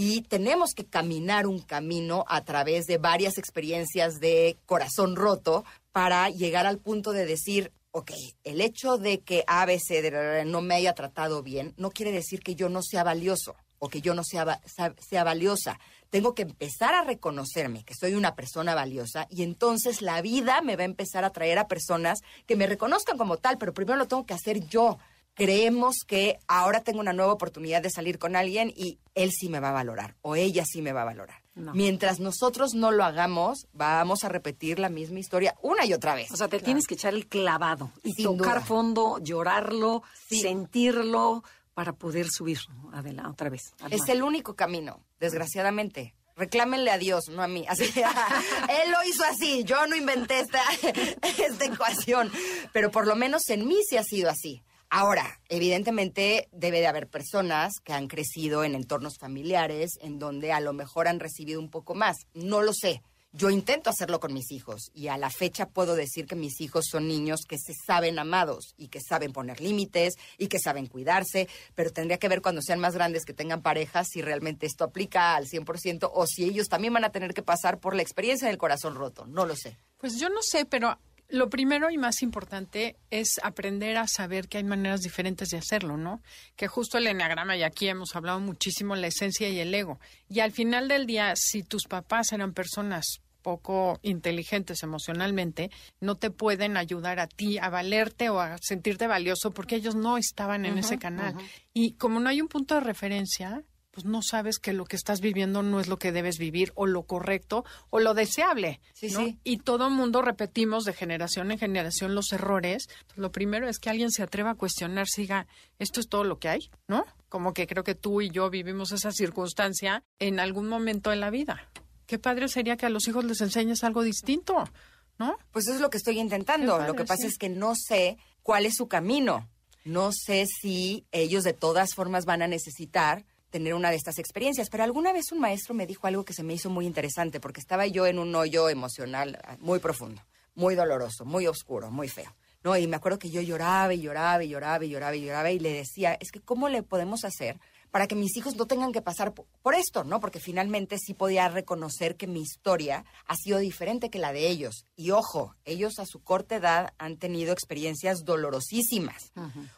Y tenemos que caminar un camino a través de varias experiencias de corazón roto para llegar al punto de decir, ok, el hecho de que ABC no me haya tratado bien no quiere decir que yo no sea valioso o que yo no sea, sea valiosa. Tengo que empezar a reconocerme que soy una persona valiosa y entonces la vida me va a empezar a traer a personas que me reconozcan como tal, pero primero lo tengo que hacer yo. Creemos que ahora tengo una nueva oportunidad de salir con alguien y él sí me va a valorar o ella sí me va a valorar. No. Mientras nosotros no lo hagamos, vamos a repetir la misma historia una y otra vez. O sea, te tienes que echar el clavado y Sin tocar duda. fondo, llorarlo, Sí. sentirlo para poder subir adelante otra vez. Es el único camino, desgraciadamente. Reclámenle a Dios, no a mí. Así, él lo hizo así, yo no inventé esta, esta ecuación. Pero por lo menos en mí sí ha sido así. Ahora, evidentemente debe de haber personas que han crecido en entornos familiares en donde a lo mejor han recibido un poco más. No lo sé. yo intento hacerlo con mis hijos y a la fecha puedo decir que mis hijos son niños que se saben amados y que saben poner límites y que saben cuidarse, pero tendría que ver cuando sean más grandes que tengan parejas si realmente esto aplica al 100% o si ellos también van a tener que pasar por la experiencia del corazón roto, no lo sé. Pues yo no sé, pero lo primero y más importante es aprender a saber que hay maneras diferentes de hacerlo, ¿no? Que justo el enneagrama, y aquí hemos hablado muchísimo, la esencia y el ego. Y al final del día, si tus papás eran personas poco inteligentes emocionalmente, no te pueden ayudar a ti a valerte o a sentirte valioso porque ellos no estaban en ese canal. Y como no hay un punto de referencia, pues no sabes que lo que estás viviendo no es lo que debes vivir o lo correcto o lo deseable. Sí, ¿no? sí. Y todo mundo repetimos de generación en generación los errores. Lo primero es que alguien se atreva a cuestionar, siga, esto es todo lo que hay, ¿no? Como que creo que tú y yo vivimos esa circunstancia en algún momento de la vida. Qué padre sería que a los hijos les enseñes algo distinto, ¿no? Pues eso es lo que estoy intentando. Padre, lo que pasa sí. es que no sé cuál es su camino. No sé si ellos de todas formas van a necesitar tener una de estas experiencias. Pero alguna vez un maestro me dijo algo que se me hizo muy interesante, porque estaba yo en un hoyo emocional ah, muy profundo, muy doloroso, muy oscuro, muy feo. ¿no? Y me acuerdo que yo lloraba y lloraba y lloraba y lloraba y lloraba y le decía, es que ¿cómo le podemos hacer para que mis hijos no tengan que pasar po- por esto, ¿no? Porque finalmente sí podía reconocer que mi historia ha sido diferente que la de ellos. Y ojo, ellos a su corta edad han tenido experiencias dolorosísimas.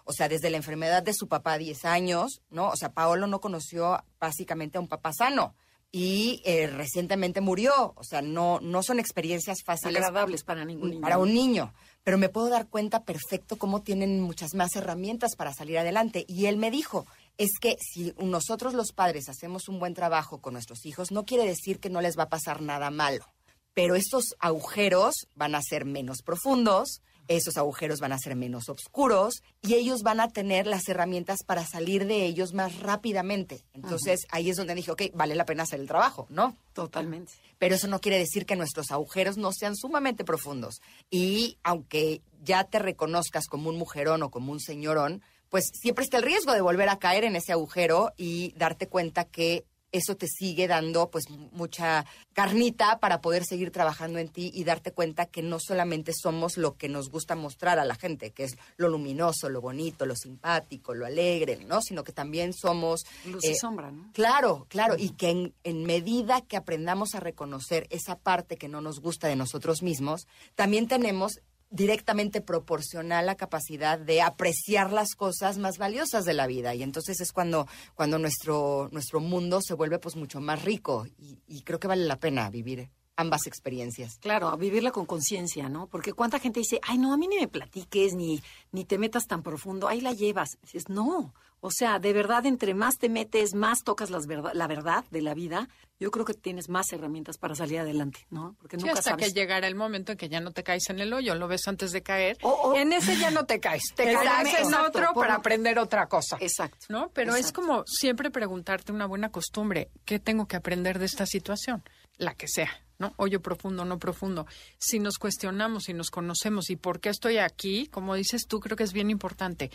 O sea, desde la enfermedad de su papá a 10 años, ¿no? O sea, Paolo no conoció básicamente a un papá sano. Y eh, recientemente murió. O sea, no, no son experiencias fáciles agradables para ningún niño. para un niño. Pero me puedo dar cuenta perfecto cómo tienen muchas más herramientas para salir adelante. Y él me dijo, es que si nosotros los padres hacemos un buen trabajo con nuestros hijos, no quiere decir que no les va a pasar nada malo. Pero estos agujeros van a ser menos profundos, esos agujeros van a ser menos oscuros y ellos van a tener las herramientas para salir de ellos más rápidamente. Entonces ahí es donde dije, ok, vale la pena hacer el trabajo, ¿no? Totalmente. pero eso no quiere decir que nuestros agujeros no sean sumamente profundos. Y aunque ya te reconozcas como un mujerón o como un señorón, pues siempre está el riesgo de volver a caer en ese agujero y darte cuenta que eso te sigue dando pues mucha carnita para poder seguir trabajando en ti y darte cuenta que no solamente somos lo que nos gusta mostrar a la gente, que es lo luminoso, lo bonito, lo simpático, lo alegre, ¿no? Sino que también somos Luz y eh, sombra, ¿no? Claro, claro, y que en, en medida que aprendamos a reconocer esa parte que no nos gusta de nosotros mismos, también tenemos directamente proporcional la capacidad de apreciar las cosas más valiosas de la vida y entonces es cuando cuando nuestro nuestro mundo se vuelve pues mucho más rico y, y creo que vale la pena vivir ambas experiencias. Claro, a vivirla con conciencia, ¿no? Porque cuánta gente dice, ay, no, a mí ni me platiques, ni, ni te metas tan profundo, ahí la llevas. Dices, no. O sea, de verdad, entre más te metes, más tocas las verdad, la verdad de la vida, yo creo que tienes más herramientas para salir adelante, ¿no? Porque Sí, nunca hasta sabes. que llegará el momento en que ya no te caes en el hoyo, lo ves antes de caer. En ese ya no te caes, te caes en exacto, otro para aprender otra cosa. Exacto. ¿No? Pero es como siempre preguntarte una buena costumbre, ¿qué tengo que aprender de esta situación? La que sea, ¿no? Hoyo profundo, no profundo. Si nos cuestionamos, si nos conocemos y por qué estoy aquí, como dices tú, creo que es bien importante.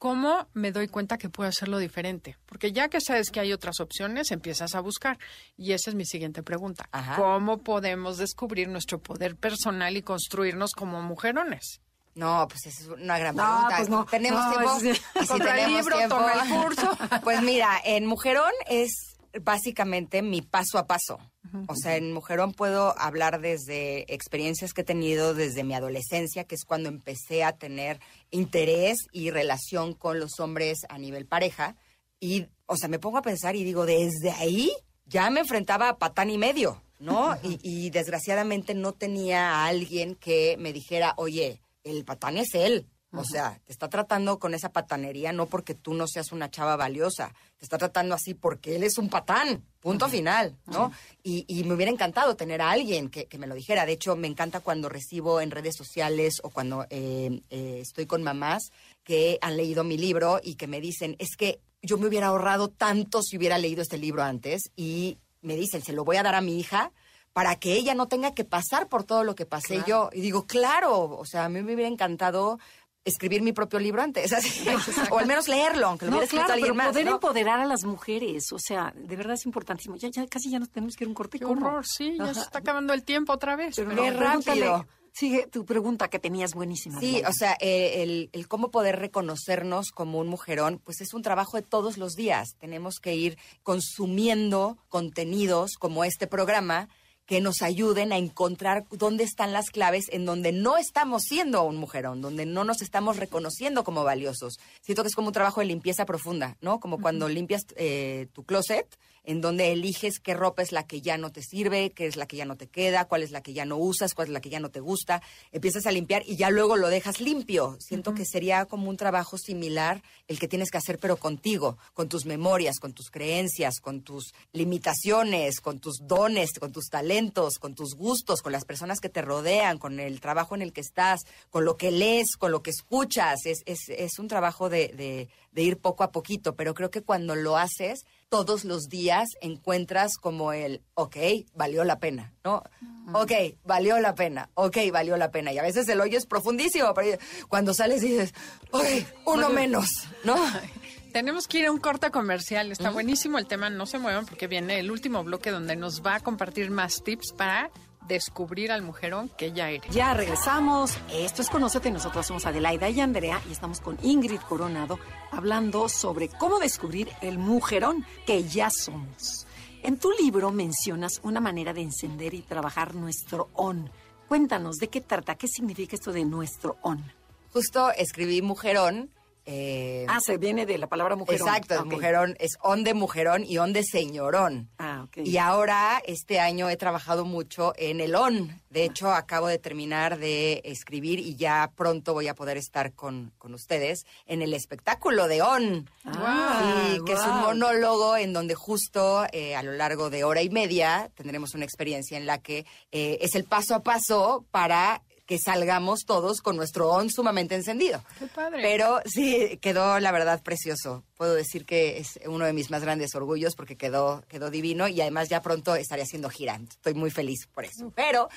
¿Cómo me doy cuenta que puedo hacerlo diferente? Porque ya que sabes que hay otras opciones, empiezas a buscar. Y esa es mi siguiente pregunta. Ajá. ¿Cómo podemos descubrir nuestro poder personal y construirnos como mujerones? No, pues esa es una gran No, pregunta. pues no, ¿Tenemos no, tiempo? es- Y si Compra el tenemos libro, tiempo- toma el curso. Pues mira, en Mujerón es básicamente mi paso a paso. O sea, en Mujerón puedo hablar desde experiencias que he tenido desde mi adolescencia, que es cuando empecé a tener interés y relación con los hombres a nivel pareja. Y, o sea, me pongo a pensar y digo, desde ahí ya me enfrentaba a patán y medio, ¿no? y, y desgraciadamente no tenía a alguien que me dijera, oye, el patán es él. O sea, te está tratando con esa patanería no porque tú no seas una chava valiosa, te está tratando así porque él es un patán, punto final, ¿no? Y, y me hubiera encantado tener a alguien que, que me lo dijera. De hecho, me encanta cuando recibo en redes sociales o cuando eh, eh, estoy con mamás que han leído mi libro y que me dicen, es que yo me hubiera ahorrado tanto si hubiera leído este libro antes y me dicen, se lo voy a dar a mi hija para que ella no tenga que pasar por todo lo que pasé yo. Y digo, claro, o sea, a mí me hubiera encantado escribir mi propio libro antes, o al menos leerlo, aunque lo no, hubiera escrito claro, alguien pero más. poder ¿no? empoderar a las mujeres, o sea, de verdad es importantísimo. Ya, ya casi ya nos tenemos que ir a un corte. Qué ¿cómo? horror, sí, ya se está acabando el tiempo otra vez. Pero pero- rápido. Sigue tu pregunta que tenías buenísima. Sí, o sea, eh, el, el cómo poder reconocernos como un mujerón, pues es un trabajo de todos los días. Tenemos que ir consumiendo contenidos como este programa que nos ayuden a encontrar dónde están las claves en donde no estamos siendo un mujerón, donde no nos estamos reconociendo como valiosos. Siento que es como un trabajo de limpieza profunda, ¿no? Como cuando limpias eh, tu closet, en donde eliges qué ropa es la que ya no te sirve, qué es la que ya no te queda, cuál es la que ya no usas, cuál es la que ya no te gusta. Empiezas a limpiar y ya luego lo dejas limpio. Siento que sería como un trabajo similar el que tienes que hacer, pero contigo, con tus memorias, con tus creencias, con tus limitaciones, con tus dones, con tus talentos, con tus gustos, con las personas que te rodean, con el trabajo en el que estás, con lo que lees, con lo que escuchas. Es, es, es un trabajo de, de, de ir poco a poquito, pero creo que cuando lo haces todos los días encuentras como el, ok, valió la pena, ¿no? Ok, valió la pena, ok, valió la pena. Y a veces el hoyo es profundísimo, pero cuando sales dices, ok, uno menos, ¿no? Tenemos que ir a un corte comercial. Está buenísimo el tema. No se muevan porque viene el último bloque donde nos va a compartir más tips para descubrir al mujerón que ya eres. Ya regresamos. Esto es Conócete. Nosotros somos Adelaida y Andrea y estamos con Ingrid Coronado hablando sobre cómo descubrir el mujerón que ya somos. En tu libro mencionas una manera de encender y trabajar nuestro on. Cuéntanos, ¿de qué trata? ¿Qué significa esto de nuestro on? Justo escribí mujerón. Eh, Ah, se viene de la palabra mujerón. Exacto, mujerón, es on de mujerón y on de señorón. Ah, ok. Y ahora, este año he trabajado mucho en el on. De hecho, acabo de terminar de escribir y ya pronto voy a poder estar con, con ustedes en el espectáculo de on. Ah, Sí, que es un monólogo en donde justo eh, a lo largo de hora y media tendremos una experiencia en la que eh, es el paso a paso para que salgamos todos con nuestro on sumamente encendido. Qué padre. Pero sí, quedó la verdad precioso. Puedo decir que es uno de mis más grandes orgullos porque quedó, quedó divino y además ya pronto estaré haciendo gira. Estoy muy feliz por eso. Pero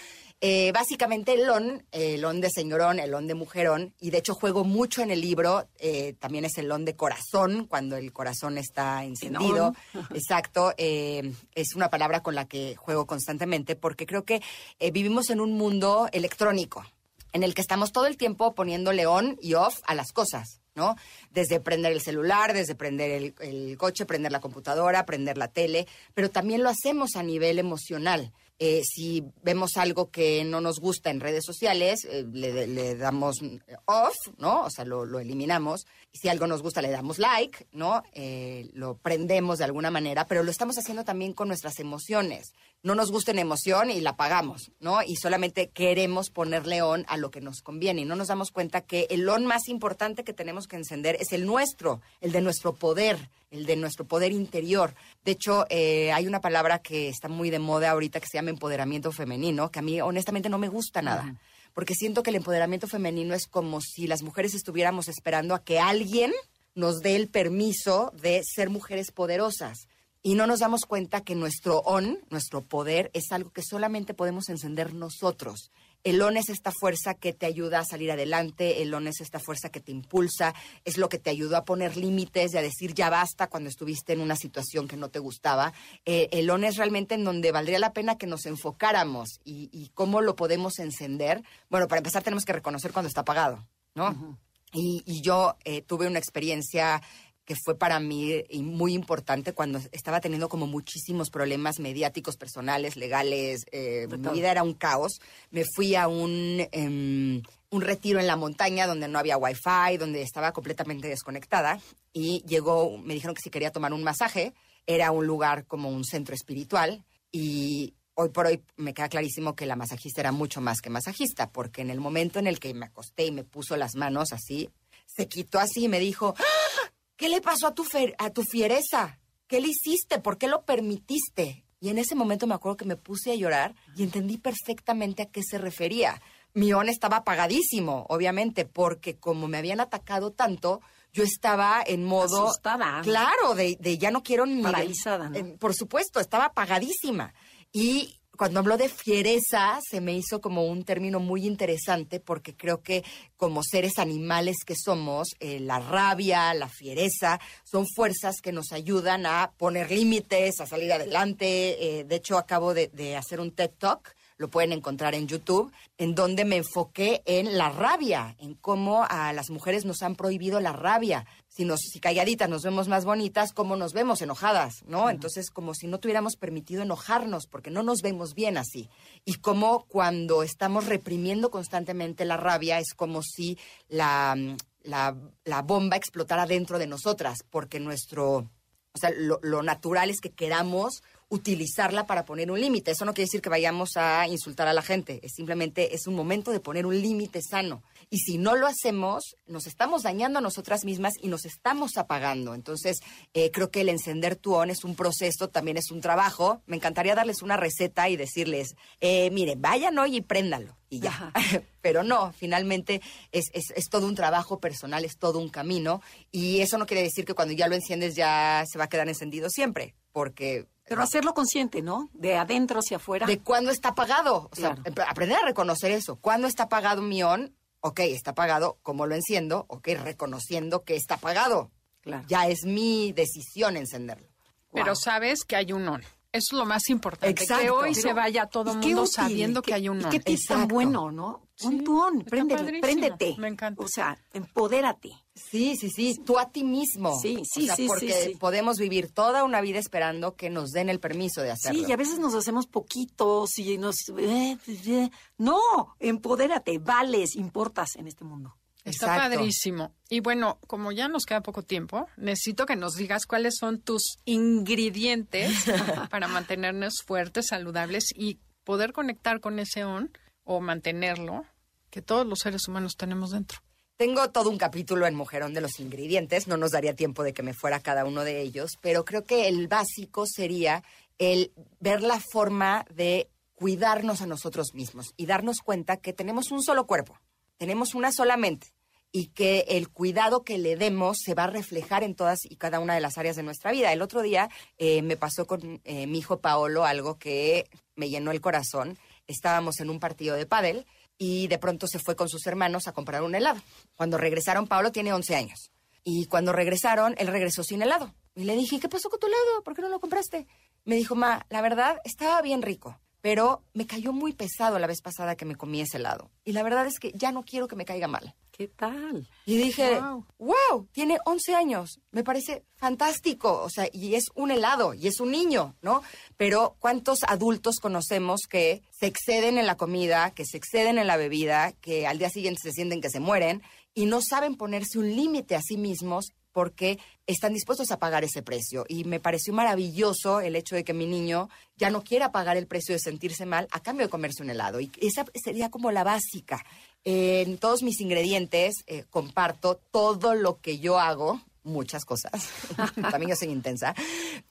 eh, básicamente el on, el on de señorón, el on de mujerón, y de hecho juego mucho en el libro, eh, también es el on de corazón, cuando el corazón está encendido. Exacto, eh, es una palabra con la que juego constantemente porque creo que eh, vivimos en un mundo electrónico en el que estamos todo el tiempo poniéndole on y off a las cosas, ¿no? Desde prender el celular, desde prender el, el coche, prender la computadora, prender la tele, pero también lo hacemos a nivel emocional. Eh, si vemos algo que no nos gusta en redes sociales, eh, le, le damos off, ¿no? O sea, lo, lo eliminamos. Si algo nos gusta, le damos like, ¿no? Eh, lo prendemos de alguna manera, pero lo estamos haciendo también con nuestras emociones. No nos gusta en emoción y la apagamos, ¿no? Y solamente queremos ponerle on a lo que nos conviene. Y no nos damos cuenta que el on más importante que tenemos que encender es el nuestro, el de nuestro poder, el de nuestro poder interior. De hecho, eh, hay una palabra que está muy de moda ahorita que se llama empoderamiento femenino, que a mí honestamente no me gusta nada. Porque siento que el empoderamiento femenino es como si las mujeres estuviéramos esperando a que alguien nos dé el permiso de ser mujeres poderosas. Y no nos damos cuenta que nuestro on, nuestro poder, es algo que solamente podemos encender nosotros. El on es esta fuerza que te ayuda a salir adelante, el on es esta fuerza que te impulsa, es lo que te ayudó a poner límites y a decir ya basta cuando estuviste en una situación que no te gustaba. Eh, el on es realmente en donde valdría la pena que nos enfocáramos y, y cómo lo podemos encender. Bueno, para empezar tenemos que reconocer cuando está apagado, ¿no? y, y yo eh, tuve una experiencia que fue para mí muy importante cuando estaba teniendo como muchísimos problemas mediáticos, personales, legales, eh, mi vida era un caos. Me fui a un, em, un retiro en la montaña donde no había wifi, donde estaba completamente desconectada y llegó, me dijeron que si quería tomar un masaje, era un lugar como un centro espiritual y hoy por hoy me queda clarísimo que la masajista era mucho más que masajista, porque en el momento en el que me acosté y me puso las manos así, se quitó así y me dijo, ¡Ah! ¿Qué le pasó a tu, fer- a tu fiereza? ¿Qué le hiciste? ¿Por qué lo permitiste? Y en ese momento me acuerdo que me puse a llorar y entendí perfectamente a qué se refería. Mi on estaba apagadísimo, obviamente, porque como me habían atacado tanto, yo estaba en modo... Asustada. Claro, de, de ya no quiero ni... Paralizada, ¿no? Eh, por supuesto, estaba apagadísima. Y cuando habló de fiereza, se me hizo como un término muy interesante porque creo que como seres animales que somos, eh, la rabia, la fiereza, son fuerzas que nos ayudan a poner límites, a salir adelante. Eh, de hecho, acabo de, de hacer un TED Talk lo pueden encontrar en YouTube, en donde me enfoqué en la rabia, en cómo a las mujeres nos han prohibido la rabia. Si, nos, si calladitas nos vemos más bonitas, cómo nos vemos enojadas, ¿no? Entonces, como si no tuviéramos permitido enojarnos, porque no nos vemos bien así. Y como cuando estamos reprimiendo constantemente la rabia, es como si la, la, la bomba explotara dentro de nosotras, porque nuestro... O sea, lo, lo natural es que queramos utilizarla para poner un límite. Eso no quiere decir que vayamos a insultar a la gente, es simplemente es un momento de poner un límite sano. Y si no lo hacemos, nos estamos dañando a nosotras mismas y nos estamos apagando. Entonces, eh, creo que el encender tu on es un proceso, también es un trabajo. Me encantaría darles una receta y decirles, eh, mire, vayan hoy y préndalo y ya. Pero no, finalmente es, es, es, todo un trabajo personal, es todo un camino. Y eso no quiere decir que cuando ya lo enciendes ya se va a quedar encendido siempre, porque pero hacerlo consciente, ¿no? De adentro hacia afuera. De cuándo está apagado. O sea, aprender a reconocer eso. ¿Cuándo está apagado mi on? Ok, está apagado. ¿Cómo lo enciendo? Ok, reconociendo que está apagado. Claro. Ya es mi decisión encenderlo. Pero sabes que hay un on. Eso es lo más importante. Exacto. Que hoy se vaya todo el mundo sabiendo que hay un on. Y qué es tan bueno, ¿no? un tuón, préndete, préndete. Me encanta. O sea, empodérate. Sí, sí, sí, tú a ti mismo. Sí, sí, o sea, sí. Porque sí, podemos vivir toda una vida esperando que nos den el permiso de hacerlo. Sí, y a veces nos hacemos poquitos y nos... Eh, eh. No, empodérate, vales, importas en este mundo. Está Exacto. padrísimo. Y bueno, como ya nos queda poco tiempo, necesito que nos digas cuáles son tus ingredientes para mantenernos fuertes, saludables y poder conectar con ese on o mantenerlo que todos los seres humanos tenemos dentro. Tengo todo un capítulo en Mujerón de los ingredientes, no nos daría tiempo de que me fuera cada uno de ellos, pero creo que el básico sería el ver la forma de cuidarnos a nosotros mismos y darnos cuenta que tenemos un solo cuerpo, tenemos una sola mente y que el cuidado que le demos se va a reflejar en todas y cada una de las áreas de nuestra vida. El otro día eh, me pasó con eh, mi hijo Paolo algo que me llenó el corazón. Estábamos en un partido de pádel y de pronto se fue con sus hermanos a comprar un helado. Cuando regresaron, Paolo tiene 11 años. Y cuando regresaron, él regresó sin helado. Y le dije, ¿qué pasó con tu helado? ¿Por qué no lo compraste? Me dijo, ma, la verdad, estaba bien rico, pero me cayó muy pesado la vez pasada que me comí ese helado. Y la verdad es que ya no quiero que me caiga mal. ¿Qué tal? Y dije, wow. wow, tiene 11 años, me parece fantástico, o sea, y es un helado, y es un niño, ¿no? Pero ¿cuántos adultos conocemos que se exceden en la comida, que se exceden en la bebida, que al día siguiente se sienten que se mueren y no saben ponerse un límite a sí mismos porque están dispuestos a pagar ese precio. Y me pareció maravilloso el hecho de que mi niño ya no quiera pagar el precio de sentirse mal a cambio de comerse un helado. Y esa sería como la básica. En todos mis ingredientes eh, comparto todo lo que yo hago, muchas cosas, también yo soy intensa,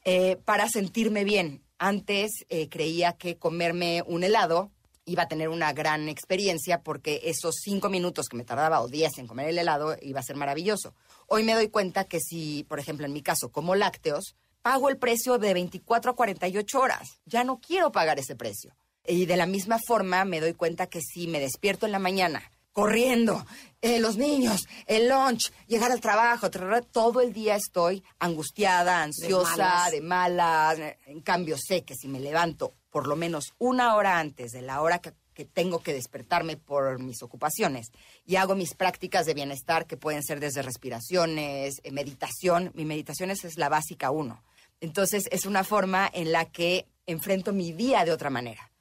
eh, para sentirme bien. Antes eh, creía que comerme un helado iba a tener una gran experiencia porque esos cinco minutos que me tardaba o diez en comer el helado iba a ser maravilloso. Hoy me doy cuenta que si, por ejemplo, en mi caso, como lácteos, pago el precio de 24 a 48 horas. Ya no quiero pagar ese precio. Y de la misma forma me doy cuenta que si me despierto en la mañana corriendo, eh, los niños, el lunch, llegar al trabajo, todo el día estoy angustiada, ansiosa, de malas. de malas. En cambio, sé que si me levanto por lo menos una hora antes de la hora que, tengo que despertarme por mis ocupaciones y hago mis prácticas de bienestar que pueden ser desde respiraciones, eh, meditación. Mi meditación es la básica uno. Entonces es una forma en la que enfrento mi día de otra manera.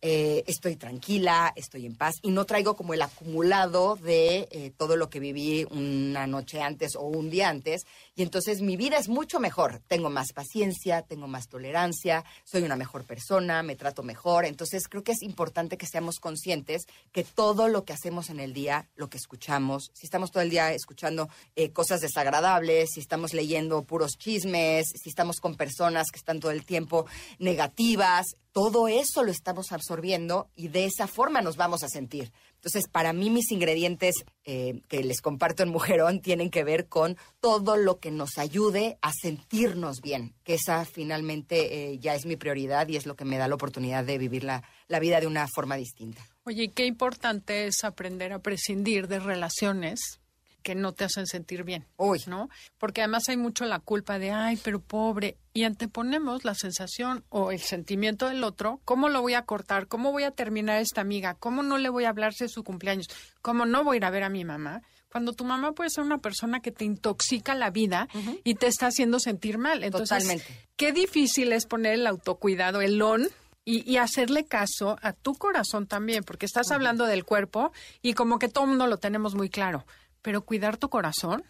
Eh, estoy tranquila, estoy en paz y no traigo como el acumulado de eh, todo lo que viví una noche antes o un día antes. Y entonces mi vida es mucho mejor. Tengo más paciencia, tengo más tolerancia, soy una mejor persona, me trato mejor. Entonces creo que es importante que seamos conscientes que todo lo que hacemos en el día, lo que escuchamos, si estamos todo el día escuchando eh, cosas desagradables, si estamos leyendo puros chismes, si estamos con personas que están todo el tiempo negativas, todo eso lo estamos absorbiendo y de esa forma nos vamos a sentir. Entonces, para mí mis ingredientes eh, que les comparto en Mujerón tienen que ver con todo lo que nos ayude a sentirnos bien, que esa finalmente eh, ya es mi prioridad y es lo que me da la oportunidad de vivir la, la vida de una forma distinta. Oye, qué importante es aprender a prescindir de relaciones que no te hacen sentir bien. Uy. ¿No? Porque además hay mucho la culpa de, ay, pero pobre. Y anteponemos la sensación o el sentimiento del otro. ¿Cómo lo voy a cortar? ¿Cómo voy a terminar a esta amiga? ¿Cómo no le voy a hablar de su cumpleaños? ¿Cómo no voy a ir a ver a mi mamá? Cuando tu mamá puede ser una persona que te intoxica la vida y te está haciendo sentir mal. Entonces, Totalmente. qué difícil es poner el autocuidado, el on, y, y, hacerle caso a tu corazón también, porque estás hablando del cuerpo y como que todo el mundo lo tenemos muy claro pero cuidar tu corazón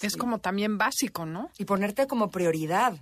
es como también básico, ¿no? Y ponerte como prioridad,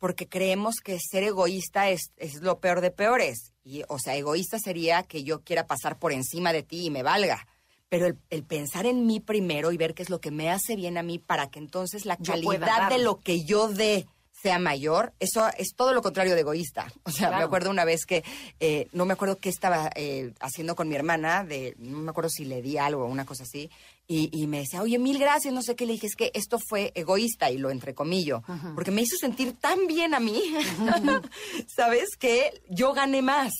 porque creemos que ser egoísta es, es, lo peor de peores. Y, o sea, egoísta sería que yo quiera pasar por encima de ti y me valga. Pero el, el pensar en mí primero y ver qué es lo que me hace bien a mí para que entonces la calidad de lo que yo dé sea mayor, eso es todo lo contrario de egoísta. O sea, claro. me acuerdo una vez que, eh, no me acuerdo qué estaba eh, haciendo con mi hermana, de, no me acuerdo si le di algo o una cosa así, y, y, me decía, oye, mil gracias, no sé qué, le dije, es que esto fue egoísta, y lo entrecomillo, porque me hizo sentir tan bien a mí. ¿sabes? Que yo gané más.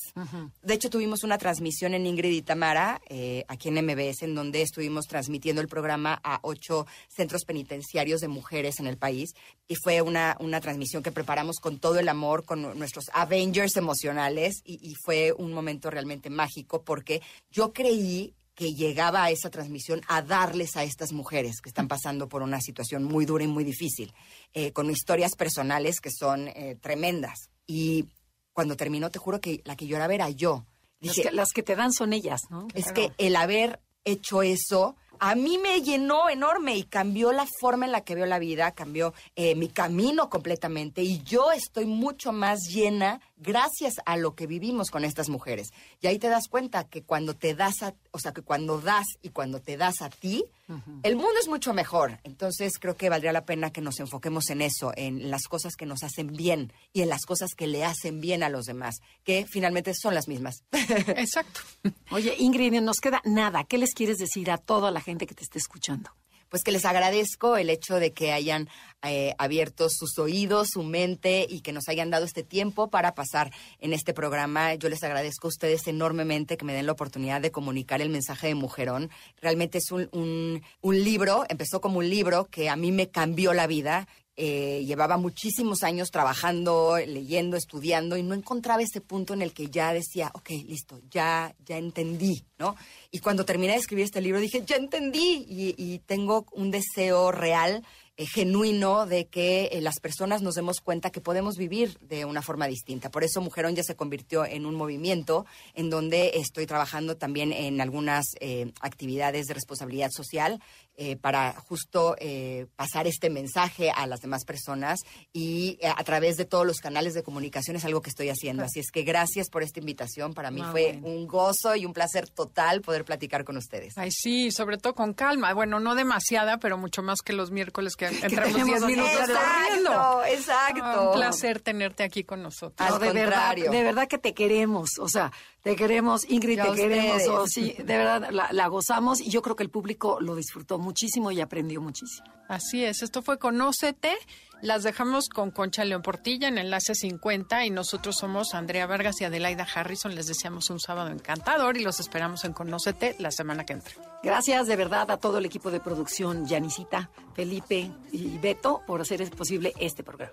De hecho, tuvimos una transmisión en Ingrid y Tamara, eh, aquí en MBS, en donde estuvimos transmitiendo el programa a ocho centros penitenciarios de mujeres en el país, y fue una, una transmisión que preparamos con todo el amor, con nuestros Avengers emocionales, y, y fue un momento realmente mágico, porque yo creí que llegaba a esa transmisión a darles a estas mujeres que están pasando por una situación muy dura y muy difícil, eh, con historias personales que son eh, tremendas. Y cuando terminó, te juro que la que lloraba era yo. Dije, las, que, las que te dan son ellas, ¿no? Es claro. que el haber hecho eso a mí me llenó enorme y cambió la forma en la que veo la vida, cambió eh, mi camino completamente y yo estoy mucho más llena gracias a lo que vivimos con estas mujeres. Y ahí te das cuenta que cuando te das, a, o sea, que cuando das y cuando te das a ti, uh -huh. el mundo es mucho mejor. Entonces creo que valdría la pena que nos enfoquemos en eso, en las cosas que nos hacen bien y en las cosas que le hacen bien a los demás, que finalmente son las mismas. Exacto. Oye, Ingrid, nos queda nada. ¿Qué les quieres decir a toda la gente que te esté escuchando? Pues que les agradezco el hecho de que hayan eh, abierto sus oídos, su mente y que nos hayan dado este tiempo para pasar en este programa. Yo les agradezco a ustedes enormemente que me den la oportunidad de comunicar el mensaje de Mujerón. Realmente es un, un, un libro, empezó como un libro que a mí me cambió la vida eh, llevaba muchísimos años trabajando, leyendo, estudiando y no encontraba ese punto en el que ya decía, ok, listo, ya, ya entendí, ¿no? Y cuando terminé de escribir este libro dije, ya entendí y, tengo un deseo real eh, genuino de que eh, las personas nos demos cuenta que podemos vivir de una forma distinta. Por eso Mujerón ya se convirtió en un movimiento en donde estoy trabajando también en algunas actividades de responsabilidad social eh, para justo eh, pasar este mensaje a las demás personas y a través de todos los canales de comunicación es algo que estoy haciendo. Así es que gracias por esta invitación. Para mí ah, fue bueno. un gozo y un placer total poder platicar con ustedes. Ay, sí, sobre todo con calma. Bueno, no demasiada, pero mucho más que los miércoles que entramos 10 minutos Exacto, exacto. Ah, un placer tenerte aquí con nosotros. Al no, de contrario. Verdad, de verdad que te queremos. O sea, te queremos, Ingrid, te queremos. Oh, sí, de verdad, la, la, gozamos y yo creo que el público lo disfrutó muchísimo y aprendió muchísimo. Así es, esto fue Conócete. Las dejamos con Concha León Portilla en Enlace 50 y nosotros somos Andrea Vargas y Adelaida Harrison. Les deseamos un sábado encantador y los esperamos en Conócete la semana que entra. Gracias de verdad a todo el equipo de producción, Yanisita, Felipe y Beto, por hacer posible este programa.